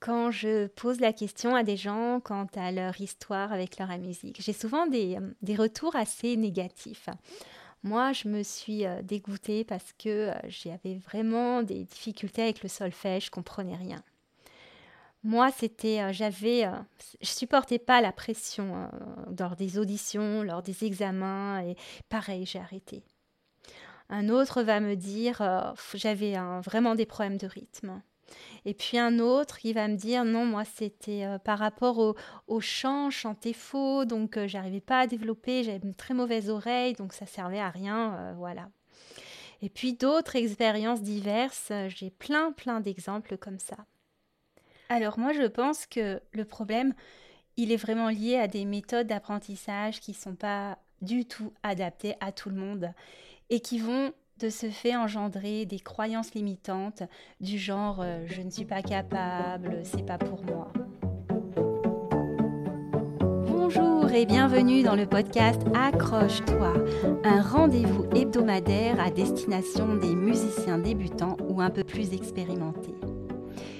quand je pose la question à des gens quant à leur histoire avec leur musique. J'ai souvent des, euh, retours assez négatifs. Moi, je me suis euh, dégoûtée parce que euh, j'avais vraiment des difficultés avec le solfège, je comprenais rien. Moi, c'était, j'avais, je supportais pas la pression lors des auditions, lors des examens, et pareil, j'ai arrêté. Un autre va me dire, j'avais vraiment des problèmes de rythme. Et puis un autre qui va me dire non, moi c'était euh, par rapport au, au, chant, chanter faux, donc euh, j'arrivais pas à développer, j'avais une très mauvaise oreille, donc ça servait à rien, euh, voilà. Et puis d'autres expériences diverses, j'ai plein plein d'exemples comme ça. Alors moi je pense que le problème, il est vraiment lié à des méthodes d'apprentissage qui sont pas du tout adaptées à tout le monde et qui vont de ce fait engendrer des croyances limitantes du genre euh, je ne suis pas capable, c'est pas pour moi. Bonjour et bienvenue dans le podcast Accroche-toi, un rendez-vous hebdomadaire à destination des musiciens débutants ou un peu plus expérimentés.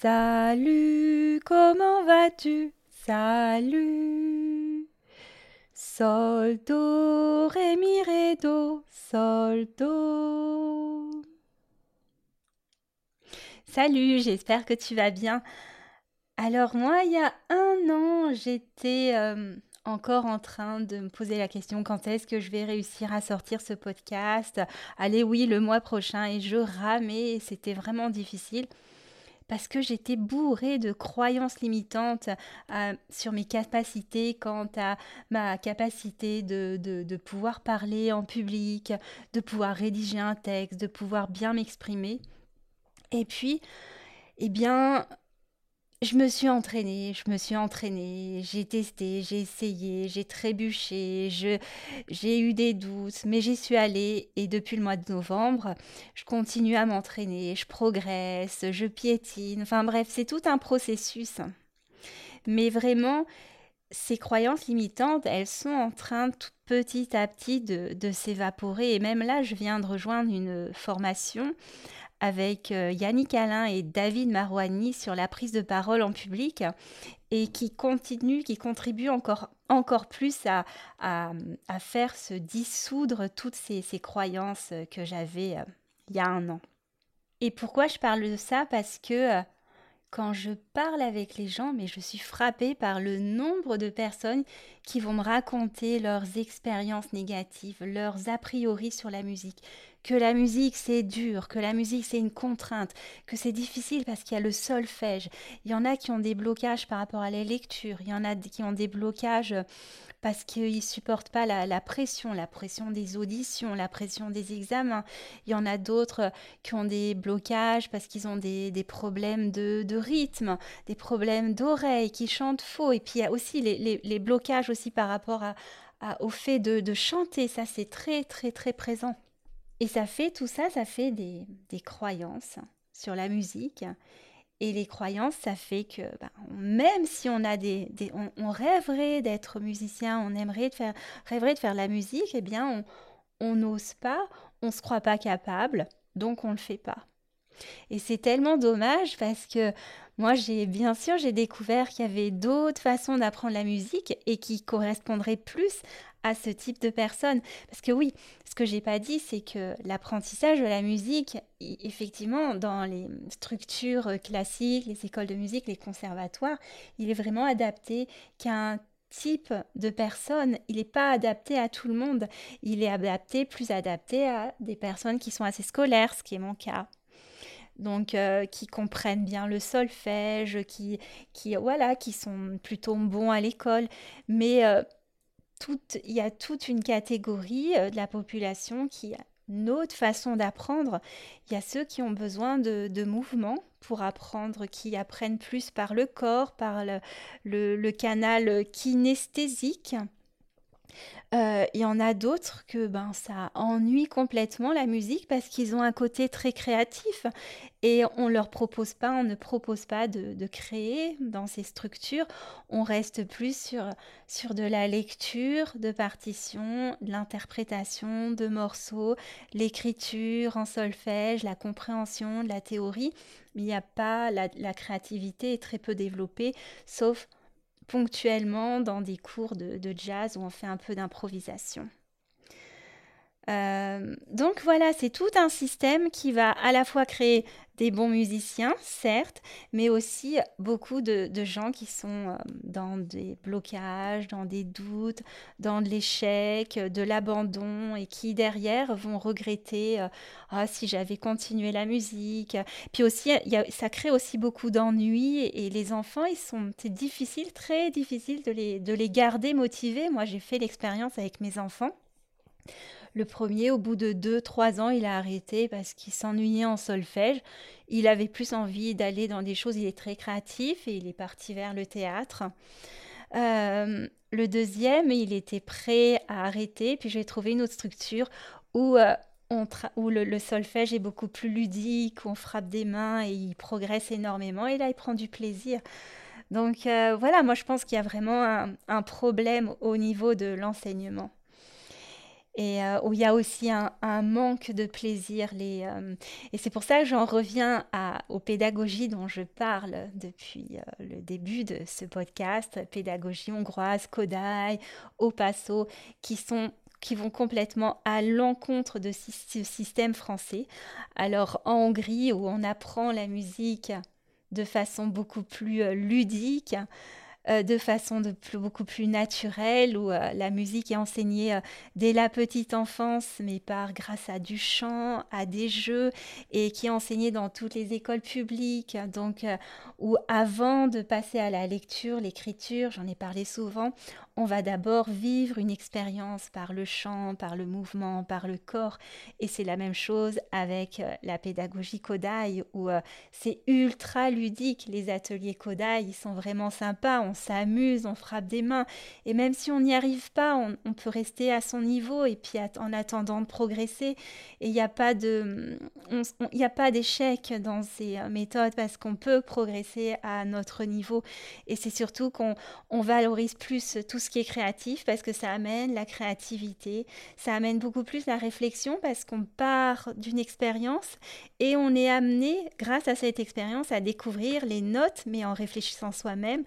Salut, comment vas-tu? Salut. Sol, do, ré, mi, ré, do, sol, do. Salut, j'espère que tu vas bien. Alors moi, il y a un an, j'étais euh, encore en train de me poser la question quand est-ce que je vais réussir à sortir ce podcast? Allez, oui, le mois prochain. Et je ramais, c'était vraiment difficile parce que j'étais bourrée de croyances limitantes euh, sur mes capacités quant à ma capacité de, de, pouvoir parler en public, de pouvoir rédiger un texte, de pouvoir bien m'exprimer. Et puis, eh bien, je me suis entraînée, je me suis entraînée, j'ai testé, j'ai essayé, j'ai trébuché, j'ai eu des doutes, mais j'y suis allée et depuis le mois de novembre, je continue à m'entraîner, je progresse, je piétine, enfin bref, c'est tout un processus. Mais vraiment, ces croyances limitantes, elles sont en train tout petit à petit de, de s'évaporer et même là, je viens de rejoindre une formation avec euh, Yannick Alain et David Marouani sur la prise de parole en public et qui continue, qui contribue encore, encore plus à, faire se dissoudre toutes ces, ces croyances que j'avais euh, il y a un an. Et pourquoi je parle de ça? Parce que euh, quand je parle avec les gens, mais je suis frappée par le nombre de personnes qui vont me raconter leurs expériences négatives, leurs a priori sur la musique, que la musique c'est dur, que la musique c'est une contrainte, que c'est difficile parce qu'il y a le solfège. Il y en a qui ont des blocages par rapport à la lecture, il y en a qui ont des blocages parce qu'ils supportent pas la, pression, la pression des auditions, la pression des examens. Il y en a d'autres qui ont des blocages parce qu'ils ont des, problèmes de, rythme, des problèmes d'oreille, qui chantent faux. Et puis il y a aussi les, blocages aussi par rapport au fait de, de chanter. Ça, c'est très, très, très présent. Et ça fait tout ça, ça fait des, croyances sur la musique. Et les croyances, ça fait que ben, même si on a des, on, rêverait d'être musicien, on aimerait de faire, rêverait de faire la musique, eh bien on n'ose pas, on se croit pas capable, donc on le fait pas. Et c'est tellement dommage parce que moi, j'ai bien sûr, j'ai découvert qu'il y avait d'autres façons d'apprendre la musique et qui correspondraient plus à ce type de personnes. Parce que oui, ce que j'ai pas dit, c'est que l'apprentissage de la musique, effectivement, dans les structures classiques, les écoles de musique, les conservatoires, il est vraiment adapté qu'à un type de personne. Il n'est pas adapté à tout le monde. Il est adapté, plus adapté à des personnes qui sont assez scolaires, ce qui est mon cas. donc euh, qui comprennent bien le solfège, qui, qui, voilà, qui sont plutôt bons à l'école. Mais euh, il y a toute une catégorie de la population qui a une autre façon d'apprendre. Il y a ceux qui ont besoin de, de mouvement pour apprendre, qui apprennent plus par le corps, par le canal kinesthésique. Euh, il y en a d'autres que ben, ça ennuie complètement la musique parce qu'ils ont un côté très créatif et on leur propose pas, on ne propose pas de, créer dans ces structures. On reste plus sur, sur de la lecture, de partitions, de l'interprétation de morceaux, l'écriture en solfège, la compréhension de la théorie. Mais il n'y a pas, la, la créativité est très peu développée, sauf ponctuellement dans des cours de, jazz où on fait un peu d'improvisation. Euh, donc voilà, c'est tout un système qui va à la fois créer des bons musiciens, certes, mais aussi beaucoup de, gens qui sont euh, dans des blocages, dans des doutes, dans de l'échec, de l'abandon, et qui derrière vont regretter euh, ah, si j'avais continué la musique. Puis aussi, ça crée aussi beaucoup d'ennuis, et, les enfants, ils sont, c'est difficile, très difficile de les, de les garder motivés. Moi, j'ai fait l'expérience avec mes enfants. Le premier, au bout de 2-3 ans, il a arrêté parce qu'il s'ennuyait en solfège. Il avait plus envie d'aller dans des choses, il est très créatif et il est parti vers le théâtre. Euh, le deuxième, il était prêt à arrêter, puis j'ai trouvé une autre structure où, euh, le, solfège est beaucoup plus ludique, où on frappe des mains et il progresse énormément, et là il prend du plaisir. Donc euh, voilà, moi je pense qu'il y a vraiment un problème au niveau de l'enseignement et euh, où il y a aussi un, manque de plaisir. Euh, et c'est pour ça que j'en reviens aux pédagogies dont je parle depuis euh, le début de ce podcast, pédagogie hongroise, Kodai, Opasso, qui sont qui vont complètement à l'encontre de ce système français. Alors en Hongrie, où on apprend la musique de façon beaucoup plus ludique, euh, de façon beaucoup plus naturelle, où euh, la musique est enseignée euh, dès la petite enfance, mais par grâce à du chant, à des jeux, et qui est enseignée dans toutes les écoles publiques. Donc, où avant de passer à la lecture, l'écriture, j'en ai parlé souvent, on va d'abord vivre une expérience par le chant, par le mouvement, par le corps. Et c'est la même chose avec la pédagogie Kodai, où c'est ultra ludique. Les ateliers Kodai, ils sont vraiment sympas, s'amuse, on frappe des mains. Et même si on n'y arrive pas, on, peut rester à son niveau et puis en attendant de progresser. Et il n'y a pas d'échec dans ces euh, méthodes parce qu'on peut progresser à notre niveau. Et c'est surtout qu'on on valorise plus tout ce qui est créatif parce que ça amène la créativité, ça amène beaucoup plus la réflexion parce qu'on part d'une expérience et on est amené, grâce à cette expérience, à découvrir les notes, mais en réfléchissant soi-même,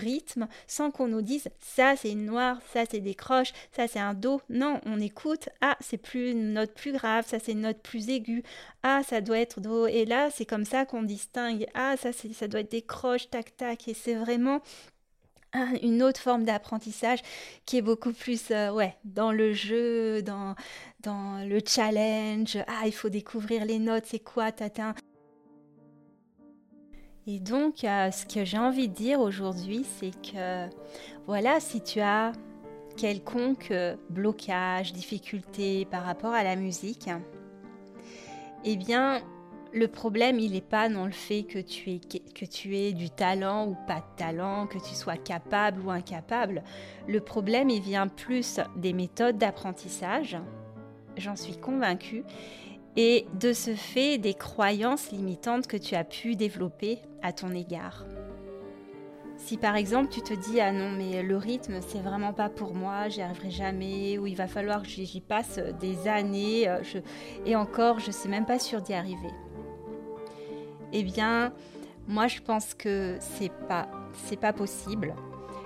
rythme, sans qu'on nous dise ça c'est une noire, ça c'est des croches, ça c'est un do. Non, on écoute, ah c'est plus une note plus grave, ça c'est une note plus aiguë, ah ça doit être do. Et là c'est comme ça qu'on distingue, ah ça, ça doit être des croches, tac tac. Et c'est vraiment une autre forme d'apprentissage qui est beaucoup plus euh, ouais, dans le jeu, dans, dans le challenge. Ah, il faut découvrir les notes, c'est quoi, tatin. Et donc, euh, ce que j'ai envie de dire aujourd'hui, c'est que voilà, si tu as quelconque euh, blocage, difficulté par rapport à la musique, eh bien, le problème, il n'est pas dans le fait que tu, aies, que tu aies du talent ou pas de talent, que tu sois capable ou incapable. Le problème, il vient plus des méthodes d'apprentissage, j'en suis convaincue, et de ce fait des croyances limitantes que tu as pu développer à ton égard. Si par exemple tu te dis ah non mais le rythme c'est vraiment pas pour moi, j'y arriverai jamais, ou il va falloir que j'y passe des années, euh, et encore je suis même pas sûre d'y arriver eh bien, moi je pense que c'est pas c'est pas possible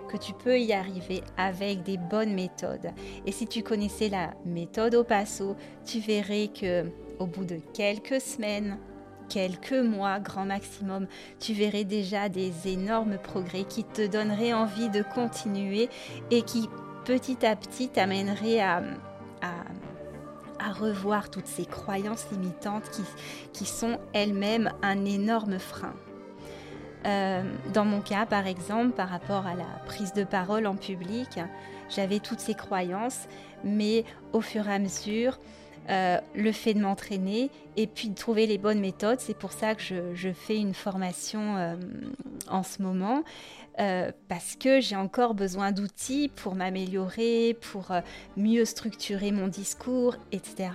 que tu peux y arriver avec des bonnes méthodes. Et si tu connaissais la méthode au passo, tu verrais que au bout de quelques semaines, quelques mois grand maximum, tu verrais déjà des énormes progrès qui te donneraient envie de continuer et qui petit à petit t'amèneraient à, à revoir toutes ces croyances limitantes qui, qui sont elles-mêmes un énorme frein. Euh, dans mon cas, par exemple, par rapport à la prise de parole en public, j'avais toutes ces croyances, mais au fur et à mesure, euh, le fait de m'entraîner et puis de trouver les bonnes méthodes, c'est pour ça que je, fais une formation euh, en ce moment. parce que j'ai encore besoin d'outils pour m'améliorer, pour mieux structurer mon discours, etc.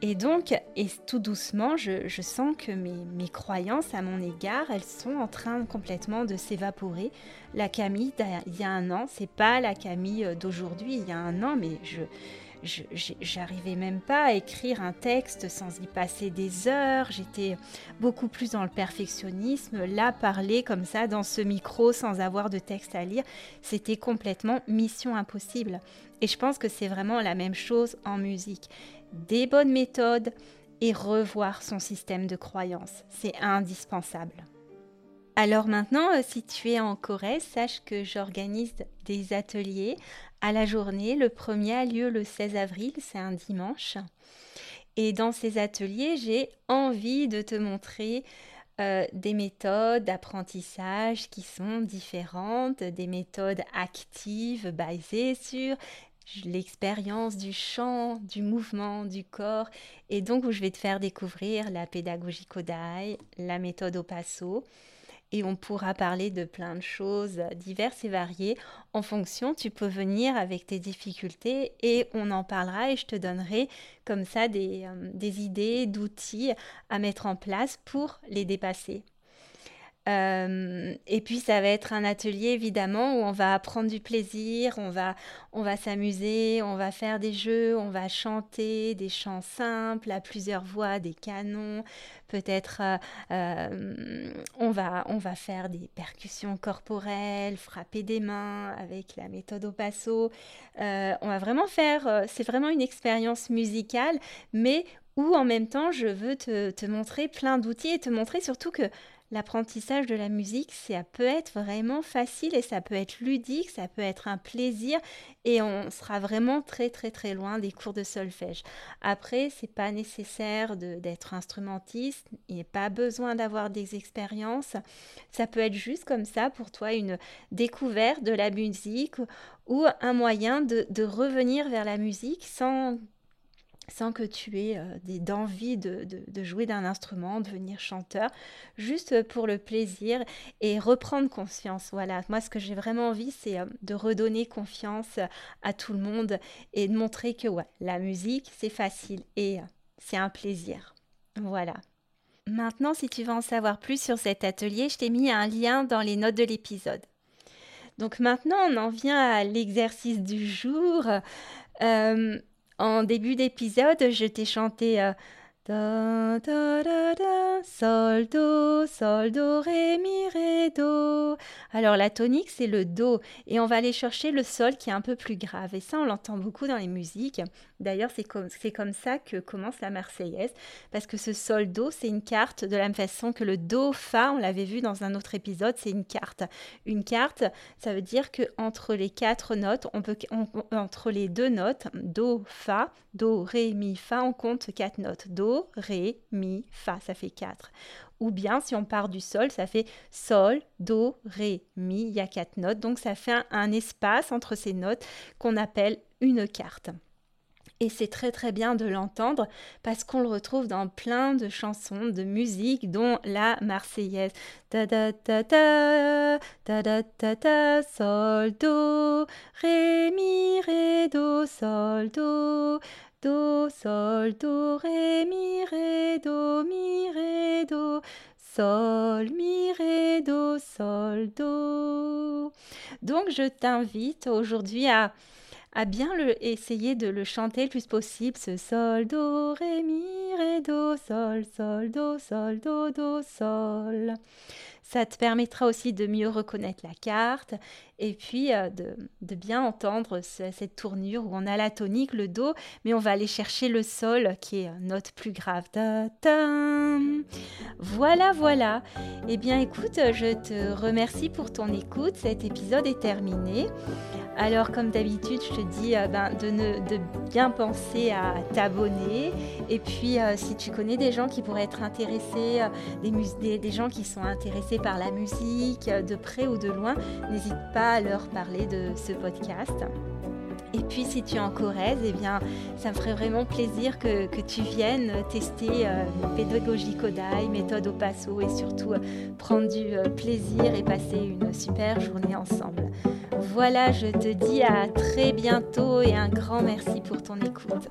Et donc, et tout doucement, je, sens que mes, croyances à mon égard, elles sont en train complètement de s'évaporer. La Camille d'il y a un an, c'est pas la Camille euh, d'aujourd'hui, il y a un an, mais je j'arrivais même pas à écrire un texte sans y passer des heures. J'étais beaucoup plus dans le perfectionnisme. Là, parler comme ça dans ce micro sans avoir de texte à lire, c'était complètement mission impossible. Et je pense que c'est vraiment la même chose en musique des bonnes méthodes et revoir son système de croyance. C'est indispensable. Alors maintenant, euh, si tu es en Corée, sache que j'organise des ateliers à la journée. Le premier a lieu le 16 avril, c'est un dimanche. Et dans ces ateliers, j'ai envie de te montrer euh, des méthodes d'apprentissage qui sont différentes, des méthodes actives basées sur l'expérience du chant, du mouvement, du corps, et donc je vais te faire découvrir la pédagogie Kodai, la méthode au passo, et on pourra parler de plein de choses diverses et variées. En fonction, tu peux venir avec tes difficultés et on en parlera et je te donnerai comme ça des, euh, des idées, d'outils à mettre en place pour les dépasser. Euh, et puis ça va être un atelier évidemment où on va apprendre du plaisir, on va, on va s'amuser, on va faire des jeux, on va chanter des chants simples à plusieurs voix, des canons, peut-être euh, euh, on, va, on va faire des percussions corporelles, frapper des mains avec la méthode au passo. on va vraiment faire, c'est vraiment une expérience musicale, mais où en même temps je veux te, te montrer plein d'outils et te montrer surtout que l'apprentissage de la musique, ça peut être vraiment facile et ça peut être ludique, ça peut être un plaisir et on sera vraiment très très très loin des cours de solfège. Après, c'est pas nécessaire d'être instrumentiste, il n'y a pas besoin d'avoir des expériences. Ça peut être juste comme ça pour toi une découverte de la musique ou un moyen de, de revenir vers la musique sans sans que tu aies euh, d'envie de, jouer d'un instrument, devenir chanteur, juste pour le plaisir et reprendre confiance. Voilà, moi ce que j'ai vraiment envie, c'est euh, de redonner confiance à tout le monde et de montrer que la musique, c'est facile et euh, c'est un plaisir. Voilà. Maintenant, si tu veux en savoir plus sur cet atelier, je t'ai mis un lien dans les notes de l'épisode. Donc maintenant, on en vient à l'exercice du jour. En début d'épisode, je t'ai chanté euh, da, da, da, sol, do, sol, do, ré, mi, ré, do. Alors la tonique, c'est le do. Et on va aller chercher le sol qui est un peu plus grave. Et ça, on l'entend beaucoup dans les musiques. D'ailleurs, c'est comme, comme ça que commence la Marseillaise. Parce que ce sol, do, c'est une carte de la même façon que le do, fa, on l'avait vu dans un autre épisode, c'est une carte. Une carte, ça veut dire que entre les quatre notes, on peut, entre les deux notes, do, fa, do, ré, mi, fa, on compte quatre notes. Do, ré, mi, fa, ça fait 4. Ou bien si on part du sol, ça fait sol, do, ré, mi, il y a quatre notes. Donc ça fait un, espace entre ces notes qu'on appelle une carte. Et c'est très très bien de l'entendre parce qu'on le retrouve dans plein de chansons, de musique, dont la Marseillaise. Ta da ta ta, ta da ta ta, sol, do, ré, mi, ré, do, sol, do do, sol, do, ré, mi, ré, do, mi, ré, do, sol, mi, ré, do, sol, do. Donc je t'invite aujourd'hui à, à bien le, essayer de le chanter le plus possible, ce sol, do, ré, mi, ré, do, sol, sol, do, sol, do, do, sol. Ça te permettra aussi de mieux reconnaître la carte et puis euh, de, bien entendre cette tournure où on a la tonique, le do, mais on va aller chercher le sol qui est une note plus grave. voilà, voilà. Eh bien écoute, je te remercie pour ton écoute. Cet épisode est terminé. Alors comme d'habitude, je te dis euh, ben, de, bien penser à t'abonner. Et puis euh, si tu connais des gens qui pourraient être intéressés, des, gens qui sont intéressés par la musique, de près ou de loin, n'hésite pas à leur parler de ce podcast. Et puis si tu es en Corrèze, eh bien, ça me ferait vraiment plaisir que, que tu viennes tester euh, pédagogie Kodai, méthode au passo et surtout euh, prendre du euh, plaisir et passer une super journée ensemble. Voilà, je te dis à très bientôt et un grand merci pour ton écoute.